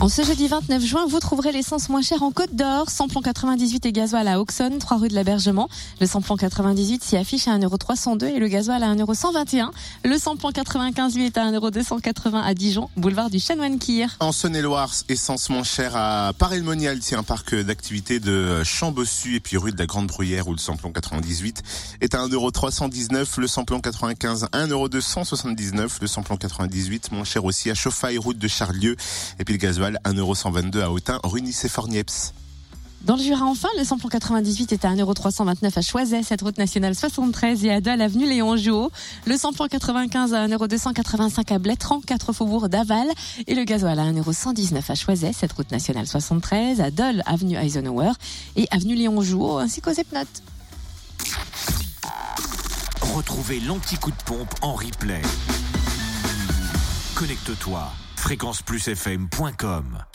En ce jeudi 29 juin, vous trouverez l'essence moins chère en Côte d'Or, samplon 98 et gasoil à Auxonne, 3 rue de l'Abergement. Le samplon 98 s'y affiche à 1,302€ et le gasoil à 1,121€. Le samplon 95 lui est à 1,280€ à Dijon, boulevard du Chanoine Kir. En Saône-et-Loire, essence moins chère à Paray-le-Monial, c'est un parc d'activité de Chambossu et puis rue de la Grande Bruyère où le samplon 98 est à 1,319€, le samplon 95 à 1,279€, le samplon 98 moins cher aussi à Chauffaille, route de Charlieu et puis le gasoil 1,122€ à Autun, rue Nice-Fornieps. Dans le Jura, enfin, le samplon 98 est à 1,329€ à Choiset, cette route nationale 73 et à Dole, avenue Léon Jouot. Le samplon 95 à 1,285€ à Blétran, 4 faubourg d'Aval. Et le gasoil à 1,119€ à Choiset, cette route nationale 73, à Dole, avenue Eisenhower et avenue Léon Jouot, ainsi qu'aux Epnotes. Retrouvez l'anti-coup de pompe en replay. Connecte-toi fréquenceplusfm.com